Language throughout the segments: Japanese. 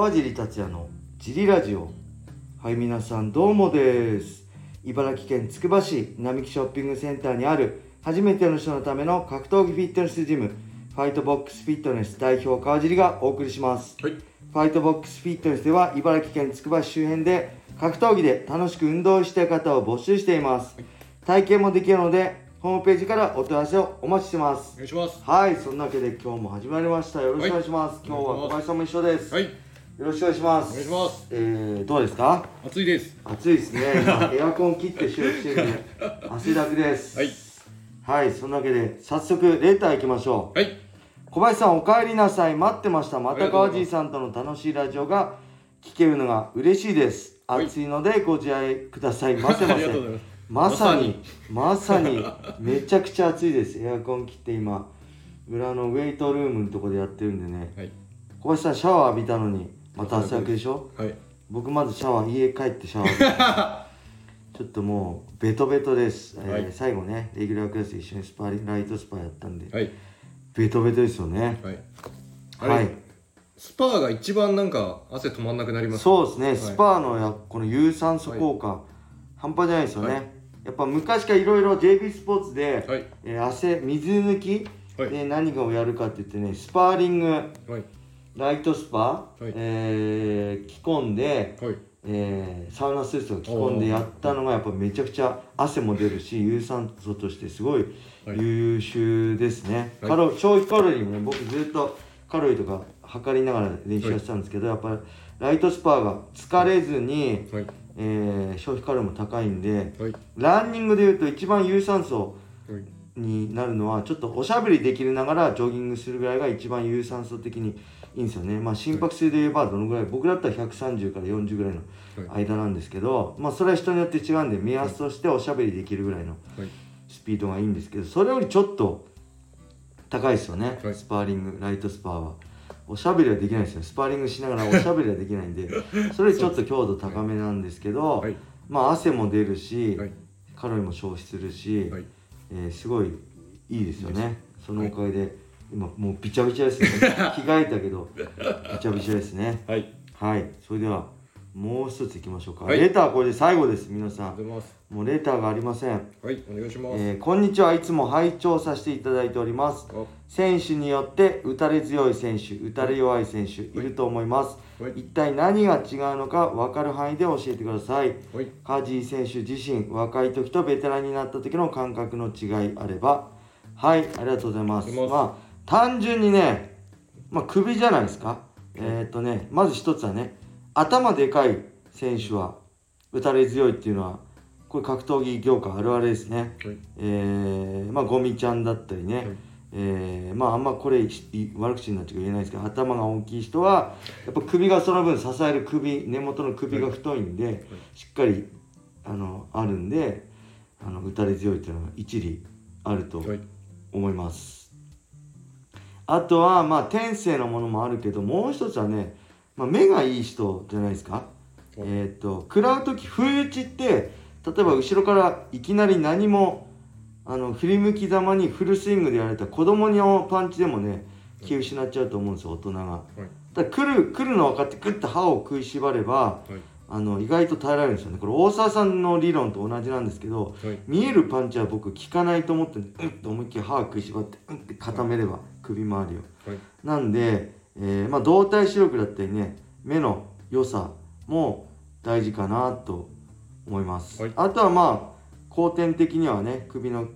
川尻達也のジリラジオ。はい皆さんどうもです。茨城県つくば市並木ショッピングセンターにある初めての人のための格闘技フィットネスジムファイトボックスフィットネス代表川尻がお送りします。はい。ファイトボックスフィットネスでは茨城県つくば市周辺で格闘技で楽しく運動したい方を募集しています。体験もできるのでホームページからお問い合わせをお待ちしてます。お願いします。はいそんなわけで今日も始まりました。よろしくお願いします、はい。今日は小林さんも一緒です、はい。よろしくお願いします。お願いします。えー、どうですか？暑いです。暑いですね。今 エアコン切って収録してるんで汗だくです。はい。はいそんなわけで早速レター行きましょう。はい。小林さんお帰りなさい。待ってました。また川尻さんとの楽しいラジオが聞けるのが嬉しいです。はい。暑いのでご自愛ください。ませまありせがとうございます。まさに。まさに めちゃくちゃ暑いです。エアコン切って今裏のウェイトルームのとこでやってるんでね。はい。小林さんシャワー浴びたのにまたでしょ？はい。僕まずシャワー家帰ってシャワー ちょっともうベトベトです、えーはい最後ねレギュラークラスで一緒にスパーリングライトスパやったんで、はい。ベトベトですよねはい。はいスパーが一番なんか汗止まんなくなります。そうですね、いスパーのやこの有酸素効果、半端じゃないですよね、はいやっぱ昔からいろいろ JB スポーツで、はい。えー汗水抜きはい。で何かをやるかって言ってねスパーリングはい。ライトスパ、いえー着込んで、はい。えーサウナスーツを着込んでやったのがやっぱめちゃくちゃ汗も出るし有酸素としてすごいはい優秀ですね、はいカロ消費カロリーもね僕ずっとカロリーとか測りながら練習してたんですけど、やっぱりライトスパーが疲れずに、はい。えー消費カロリーも高いんではい。ランニングでいうと一番有酸素はい。になるのはちょっとおしゃべりできるながらジョギングするぐらいが一番有酸素的にいいんですよねまあ心拍数で言えばどのぐらい僕だったら130から40ぐらいのはい。間なんですけどまあそれは人によって違うんで目安としておしゃべりできるぐらいのはい。スピードがいいんですけどそれよりちょっと高いですよね、はいスパーリングライトスパーはおしゃべりはできないですよスパーリングしながらおしゃべりはできないんで それよりちょっと強度高めなんですけど、はい。まあ汗も出るし、はい。カロリーも消費するし、はい。えーすごいいいですよねそのおかげで、今もうびちゃびちゃですね。着替えたけどびちゃびちゃですね。はい。はい。それではもう一ついきましょうか、はい。レターこれで最後です皆さん。もうレターがありません、はい。お願いします。えーこんにちはいつも拝聴させていただいております。あ選手によって打たれ強い選手打たれ弱い選手いると思います。はい。一体何が違うのか分かる範囲で教えてください。はい。カジー選手自身若い時とベテランになった時の感覚の違いあれば。はいありがとうございます。ありがとうございます。まあ単純にねまあ首じゃないですか。えーっとねまず一つはね頭でかい選手は打たれ強いっていうのはこれ格闘技業界あるあるですね。はい。えーまあゴミちゃんだったりね、はい。えーまああんまこれい悪口になっちゃ言えないですけど頭が大きい人はやっぱ首がその分支える首根元の首が太いんで、しっかりあのあるんであの打たれ強いっていうのが一理あるとはい。思います、あとはまあ天性のものもあるけどもう一つはね、まあ、目がいい人じゃないですかはいえっ、と食らう時不意打ちって例えば後ろからいきなり何もあの振り向きざまにフルスイングでやられたら子供のパンチでもね気失っちゃうと思うんですよ大人が。はい。だ来る来るの分かってグッと歯を食いしばればはい。あの意外と耐えられるんですよねこれ大沢さんの理論と同じなんですけどはい。見えるパンチは僕効かないと思ってうんと思いっきり歯を食いしばってうんって固めれば首周りを。はい。なんで、えーまあ、動体視力だったりね目の良さも大事かなと思います、はいあとはまあ後天的にはね首の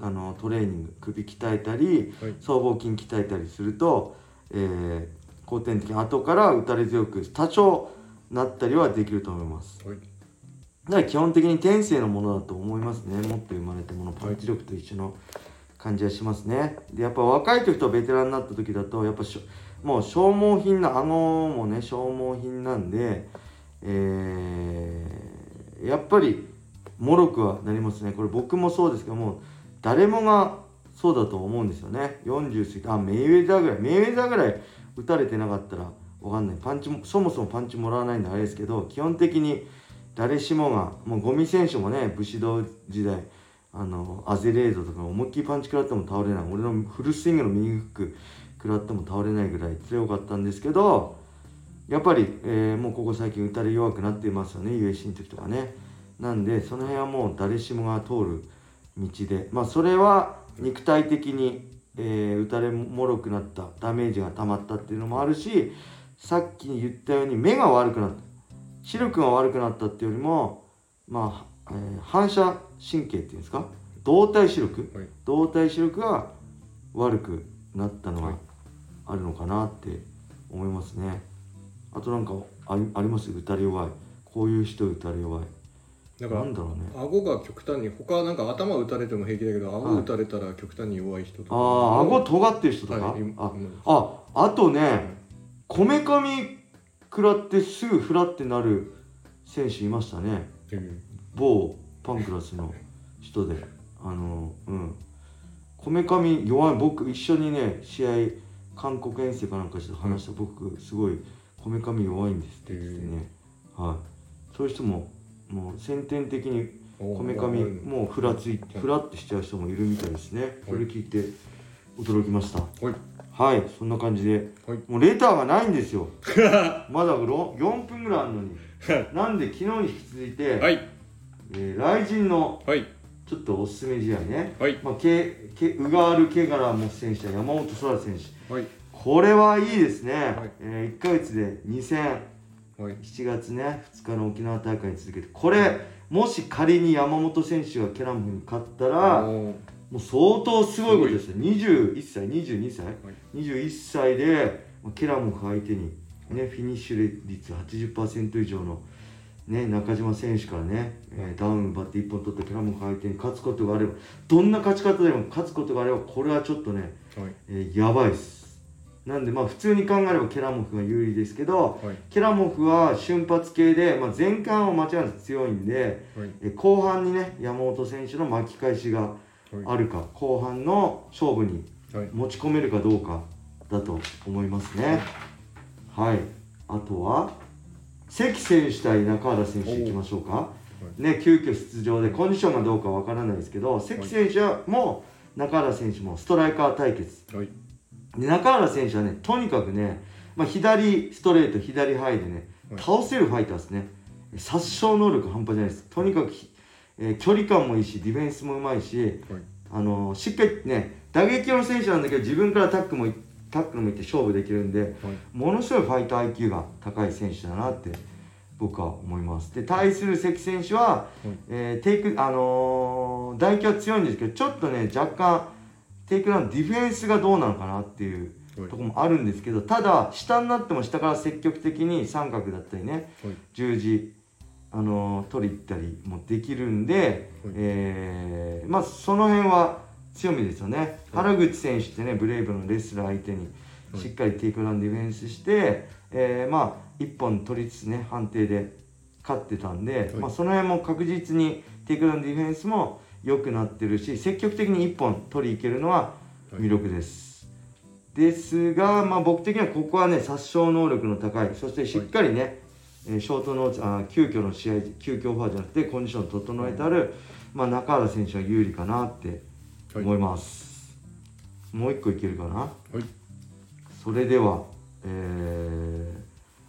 あのトレーニング首鍛えたりはい。僧帽筋鍛えたりすると、えー後天的に後から打たれ強く多少なったりはできると思いますはい。だから基本的に天性のものだと思いますね持って生まれたものパンチ力と一緒の感じはしますね。でやっぱ若い時とベテランになった時だとやっぱしょもう消耗品な顎もね消耗品なんでえーやっぱり脆くはなりますね。これ僕もそうですけども誰もがそうだと思うんですよね。40過ぎてあメイウェザーぐらい。メイウェザーぐらい打たれてなかったらわかんない。パンチもそもそもパンチもらわないんであれですけど基本的に誰しもがもうゴミ選手もね武士道時代あのアゼレードとか思いっきりパンチ食らっても倒れない。俺のフルスイングの右フック食らっても倒れないぐらい強かったんですけどやっぱり、えーもうここ最近打たれ弱くなっていますよね。USC の時とかね。なんでその辺はもう誰しもが通る道で。まあそれは肉体的に、えー打たれもろくなった。ダメージが溜まったっていうのもあるしさっき言ったように目が悪くなった。視力が悪くなったっていうよりもまあ、えー反射神経っていうんですか？動体視力？はい。動体視力が悪くなったのはあるのかなって思いますね。あとなんかありあります？打たれ弱い。こういう人打たれ弱い。なんかなんだろうね。顎が極端に他なんか頭打たれても平気だけど顎はい。打たれたら極端に弱い人とか。ああ顎尖ってる人とか、はいあうん。ああとねこめかみ食らってすぐフラってなる選手いましたね。うん某パンクラスの人であのうん。こめかみ弱い僕一緒にね試合韓国遠征かなんかして話した、僕すごいこめかみ弱いんですって言ってね、はい。そういう人ももう先天的におこめかみうんもうふらついはいふらってしちゃう人もいるみたいですね。それ聞いて驚きました。はい。はい。そんな感じではい。もうレターがないんですよ。まだろ4分ぐらいあるのに。なんで昨日に引き続いて、はいえー、雷神のはい。ちょっとおすすめ試合ね、はい。まあ、けけウガール・ケガラモス選手や山本空選手。はい。これはいいですね、はい。えー、1ヶ月で2戦はい。7月ね2日の沖縄大会に続けて。これもし仮に山本選手がケラムに勝ったらもう相当すごいことですよ。21歳22歳、はい。21歳でまあケラム相手に、ね、フィニッシュ率80%以上の、ね、中島選手からね、えーダウン奪って1本取ったケラム相手に勝つことがあればどんな勝ち方でも勝つことがあればこれはちょっとね、はい。えーやばいです。なんでまあ普通に考えればケラモフが有利ですけどはい。ケラモフは瞬発系で、まあ、前半は間違いなく強いんで、はい。えー後半にね山本選手の巻き返しがあるか後半の勝負にはい。持ち込めるかどうかだと思いますね。はい。あとは関選手対中原選手いきましょうか。ね急遽出場でコンディションがどうかわからないですけど関選手も中原選手もストライカー対決。中原選手はねとにかくね、まあ、左ストレート左ハイでねはい。倒せるファイターですね。殺傷能力半端じゃないです。とにかくひ、えー距離感もいいしディフェンスもうまいしはい。あのしっかりね打撃の選手なんだけど自分からタックもいタックルもいって勝負できるんではい。ものすごいファイター IQ が高い選手だなって僕は思います。で対する関選手は、えーテイクあのー、打撃は強いんですけどちょっとね若干テイクダウンディフェンスがどうなのかなっていうはい。とこもあるんですけどただ下になっても下から積極的に三角だったりねはい。十字あのー取り行ったりもできるんで、えーまあその辺は強みですよね、原口選手ってねブレイブのレスラー相手にはいしっかりテイクダウンディフェンスして、えーまあ一本取りつつね判定で勝ってたんで、い。まあ、その辺も確実にテイクダウンディフェンスも良くなってるし積極的に一本取りいけるのは魅力です。ですが、まあ、僕的にはここはね殺傷能力の高いそしてしっかりね、えー short notice あ急遽の試合急遽オファーじゃなくてコンディションを整えてある、まあ、中原選手は有利かなってはい思います、もう一個いけるかな？はい。それでは、えー、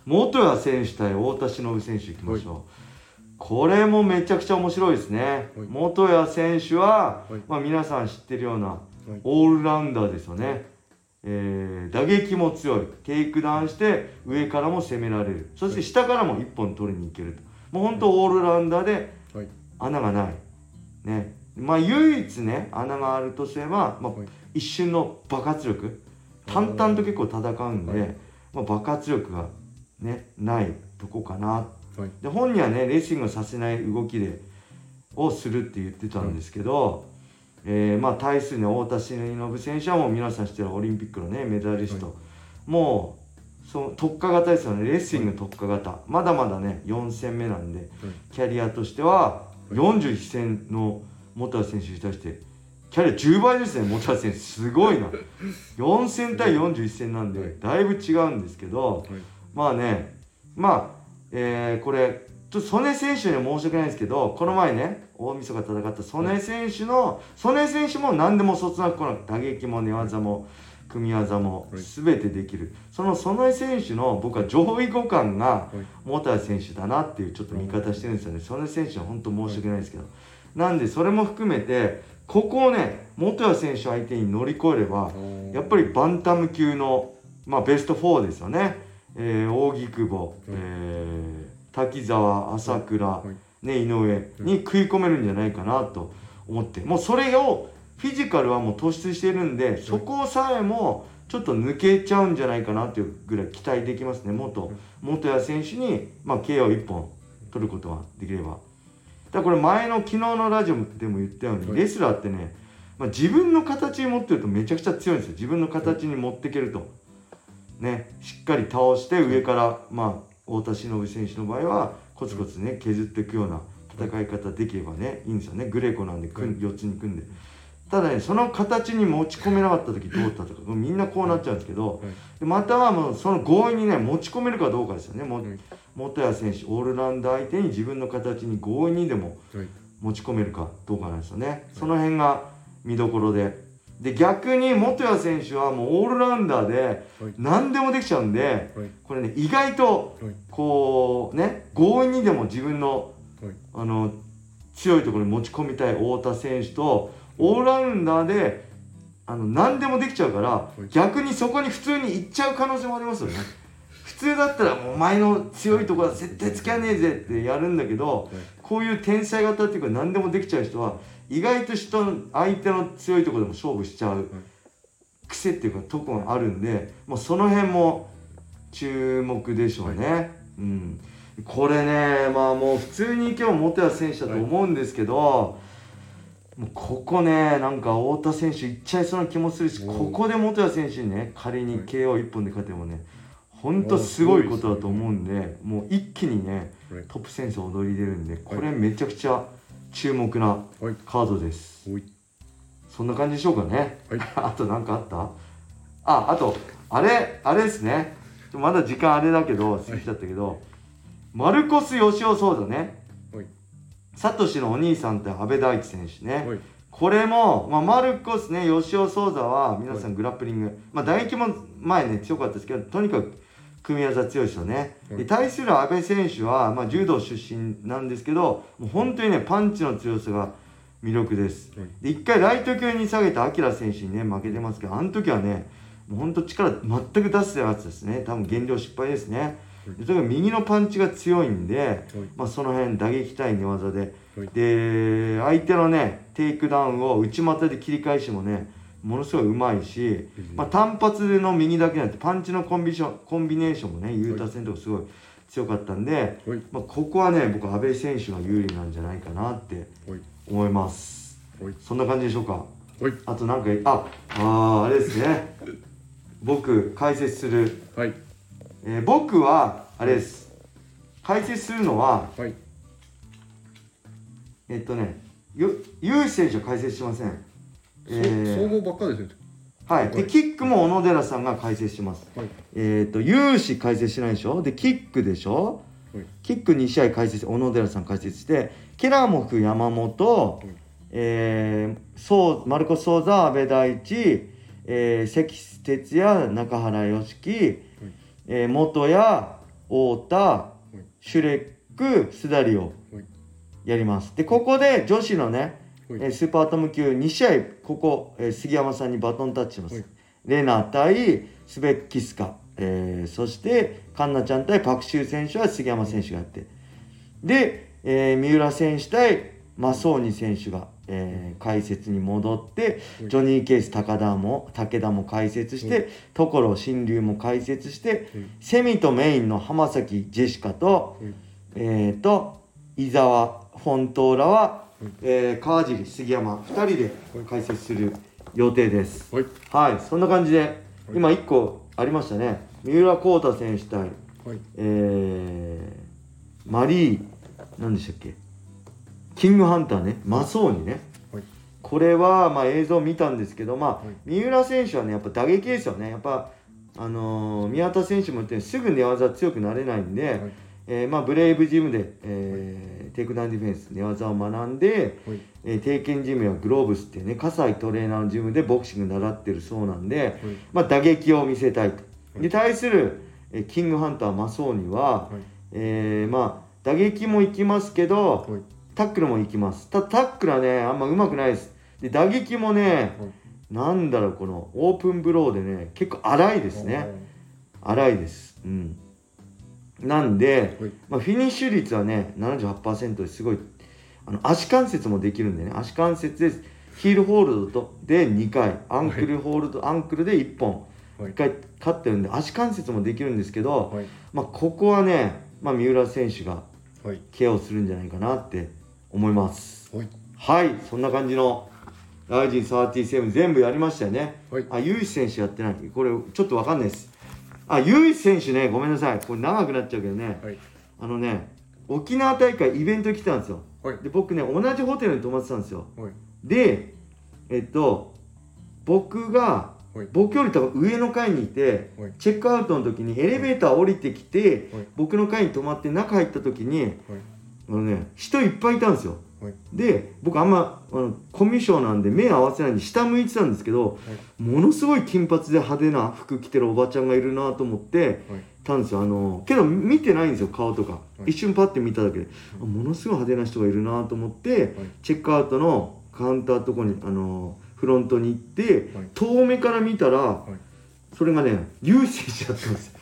元谷選手対太田忍選手いきましょう、これもめちゃくちゃ面白いですね、はい。元谷選手は、はい。まあ、皆さん知ってるようなはい。オールラウンダーですよね、えー打撃も強い。テイクダウンして上からも攻められる。そして下からも1本取りに行けると。もう本当オールラウンダーではい。穴がない。ねまあ唯一ね穴があるとすれば、まあはい一瞬の爆発力。淡々と結構戦うんで、はい。まあ、爆発力がねないとこかな。はい。で本人はねレスリングをさせない動きでをするって言ってたんですけど、えーまあ対するね太田忍選手はもう皆さん知ってるオリンピックのねメダリスト、はもうその特化型ですよね。レスリング特化型、まだまだね4戦目なんでキャリアとしては41戦の元谷選手に対してキャリア10倍ですね元谷選手。すごいな。4戦対41戦なんはい。でだいぶ違うんですけど、はい。まあねまあ、えーこれちょっと曽根選手には申し訳ないんですけどこの前ね大晦日戦った曽根選手の曽根選手も何でもそつなくこなく打撃も寝技も組み技もはい。全てできる、その園江選手の僕は上位互換がはい。元谷選手だなっていうちょっと見方してるんですよね。園江選手は本当申し訳ないですけど、なんでそれも含めてここをね元谷選手相手に乗り越えればやっぱりバンタム級の、まあ、ベスト4ですよね、えー、扇久保、えー滝沢朝倉、はい。ね、井上に食い込めるんじゃないかなと思って。もうそれをフィジカルはもう突出してるんでそこさえもちょっと抜けちゃうんじゃないかなというぐらい期待できますね。元元谷選手に、まあ、KO1 本取ることができればだからこれ前の昨日のラジオでも言ったように、はい。レスラーってね、まあ、自分の形に持ってるとめちゃくちゃ強いんですよ。自分の形に持っていけると。ねしっかり倒して上からまあ太田忍選手の場合はコツコツね削っていくような戦い方できればねいいんですよね。グレコなんで組ん4つに組んでただねその形に持ち込めなかった時どうだったとかみんなこうなっちゃうんですけどでまたはもうその強引にね持ち込めるかどうかですよね。もはい元谷選手オールラウンダー相手に自分の形に強引にでもはい持ち込めるかどうかなんですよね、その辺が見どころで。で逆に元谷選手はもうオールラウンダーではい何でもできちゃうんではいこれね意外とはいこうね強引にでも自分のはいあの強いところに持ち込みたい太田選手とオールラウンダーであの何でもできちゃうからい。逆にそこに普通に行っちゃう可能性もありますよね。普通だったらもうお前の強いところは絶対付き合わねえぜってやるんだけどこういう天才型っていうか何でもできちゃう人は意外と人の相手の強いところでも勝負しちゃう癖っていうかとこがあるんでもうその辺も注目でしょうね。うん、これねまあもう普通に今日元谷選手だと思うんですけど、もうここねなんか太田選手いっちゃいそうな気もするしここで元谷選手にね仮にはい KO1 本で勝てもねほんとすごいことだと思うんでもう一気にねはい。トップ選手踊り出るんでこれめちゃくちゃ注目なはい。カードです。そんな感じでしょうかね。はい。あと何かあった？あ、あと、あれ、あれですね。まだ時間あれだけど、過ぎちゃったけど、マルコス・ヨシオ・ソーザね。はいサトシのお兄さんって阿部大地選手ね。はいこれも、まあ、マルコスね、ヨシオ・ソーザは皆さんグラップリング、まあ、唾液も前ね、強かったですけど、とにかく組み技強いですよね。はいで対する阿部選手は、まあ、柔道出身なんですけど、もう本当にね、パンチの強さが魅力です。はいで一回ライト級に下げたアキラ選手にね負けてますけどあの時はねもうほんと力全く出せてなかったですね多分減量失敗ですねでとにかく右のパンチが強いんで、はい。まあ、その辺打撃対寝技で。はい。で相手のねテイクダウンを内股で切り返しもねものすごいうまいし、まあ、単発の右だけじゃなくてパンチのコンビションコンビネーションもね雄太戦とかすごい強かったんで、はい。まあ、ここはね僕阿部選手が有利なんじゃないかなってはい。思います。はい。そんな感じでしょうか？はい。あとなんかああーあれですね。僕解説する、はいえー僕はあれです。解説するのははい。えっとねゆユウ選手は解説しません。えー総合ばっかですね。はい、はい。でキックも小野寺さんが解説します。はい。えっ、と有志解説しないでしょ？でキックでしょ？はい。キック2試合解説小野寺さん解説してケラモフ山本、はい。えー、そうマルコス・ソーザ阿部大地、えー、関哲也中原良樹、えー、元谷太田、シュレックスダリをはい。やります。でここで女子のね、はい。えースーパーアトム級2試合ここ、えー杉山さんにバトンタッチします、はい。レナ対スベッキスカ、えーそしてカンナちゃん対パクシュー選手は杉山選手がやって。で、えー三浦選手対マソーニ選手が、えー解説に戻ってはいジョニー・ケース高田も武田も解説して、はい所新龍も解説してはいセミとメインの浜崎ジェシカと,、はいえー、と伊沢フォントーラは、はいえー川尻杉山2人で解説する予定です。はい。はい、そんな感じで、今1個ありましたね。三浦航太選手対、はい。えー、マリー、何でしたっけ？キングハンターね、マソーニね。はい。これは、まあ、映像見たんですけど、まあはい。三浦選手はね、やっぱ打撃ですよね。やっぱ、あのー宮田選手も言ったようにすぐ寝技強くなれないんで、はい。えーまあ、ブレイブジムで、えーテイクダウンディフェンス寝技を学んで、はい。えー、定見ジムやグローブスっていうね葛西トレーナーのジムでボクシング習ってるそうなんで、はい。まあ、打撃を見せたいと。い。で対する、えーキングハンターマソーニは、はい。えーまあ打撃も行きますけど、はいタックルも行きます。たタックルはねあんま上手くないです。で打撃もね、なんだろうこのオープンブローでね結構荒いですね。荒いです。うん。なんで、はい。まあ、フィニッシュ率はね78%ですごいあの足関節もできるんでね足関節でヒールホールドとで2回アンクルホールド、アンクルで1本はい。1回勝ってるんで足関節もできるんですけど、はい。まあ、ここはね、まあ、三浦選手がはい。ケアをするんじゃないかなって思います。はい。はいそんな感じのライジン37全部やりましたよね。はい。あユイ選手やってない。これちょっとわかんないです。あユイ選手ねごめんなさい。これ長くなっちゃうけどね。はい。あのね沖縄大会イベント来たんですよ。はい。で僕ね同じホテルに泊まってたんですよ。はい。でえっと僕がはい。僕より多分上の階にいてはい。チェックアウトの時にエレベーター降りてきてはい。僕の階に泊まって中入った時にはいあのね人いっぱいいたんですよ。はい。で僕あんまあのコミュ障なんで目合わせないんで下向いてたんですけど、ものすごい金髪で派手な服着てるおばちゃんがいるなと思ってはい。たんですよ。あのけど見てないんですよ顔とか、はい。一瞬パッて見ただけで、あものすごい派手な人がいるなと思って、チェックアウトのカウンターのとこにあのフロントに行って、はい。遠目から見たら、い。それがねユウ選手だったんですよ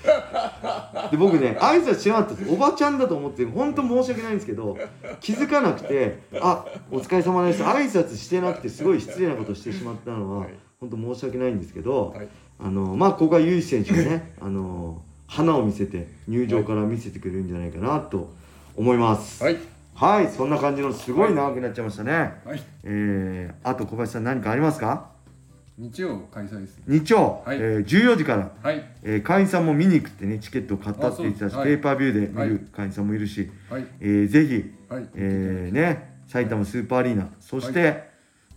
で僕ね挨拶しなかったですおばちゃんだと思って本当申し訳ないんですけど気づかなくて「あお疲れ様です」挨拶してなくてすごい失礼なことしてしまったのは、はい本当申し訳ないんですけど、はいあのまあここはユウ選手がねあの花を見せて入場から見せてくれるんじゃないかなと思います。はい。はい、そんな感じのすごい長くなっちゃいましたね、はい。えー、あと小林さん何かありますか？日曜開催です日曜、はい。えー、14時からはい。えー会員さんも見に行くってねチケットを買ったって言ってたし、はいペーパービューで見はい。る会員さんもいるし、はい。えーぜひ、はい。えーね埼玉スーパーアリーナそして、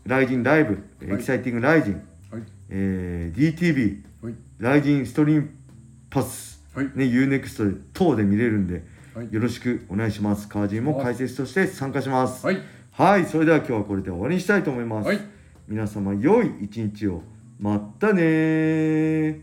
ライジンライブ、エはい。キサイティングライジン、はい。えー DTV はい。ライジンストリームパス、はい。ね、UNEXT で等で見れるんで、はい。よろしくお願いします。カージンも解説として参加します。はい。はい。それでは今日はこれで終わりにしたいと思います、はい皆様良い一日を。まったね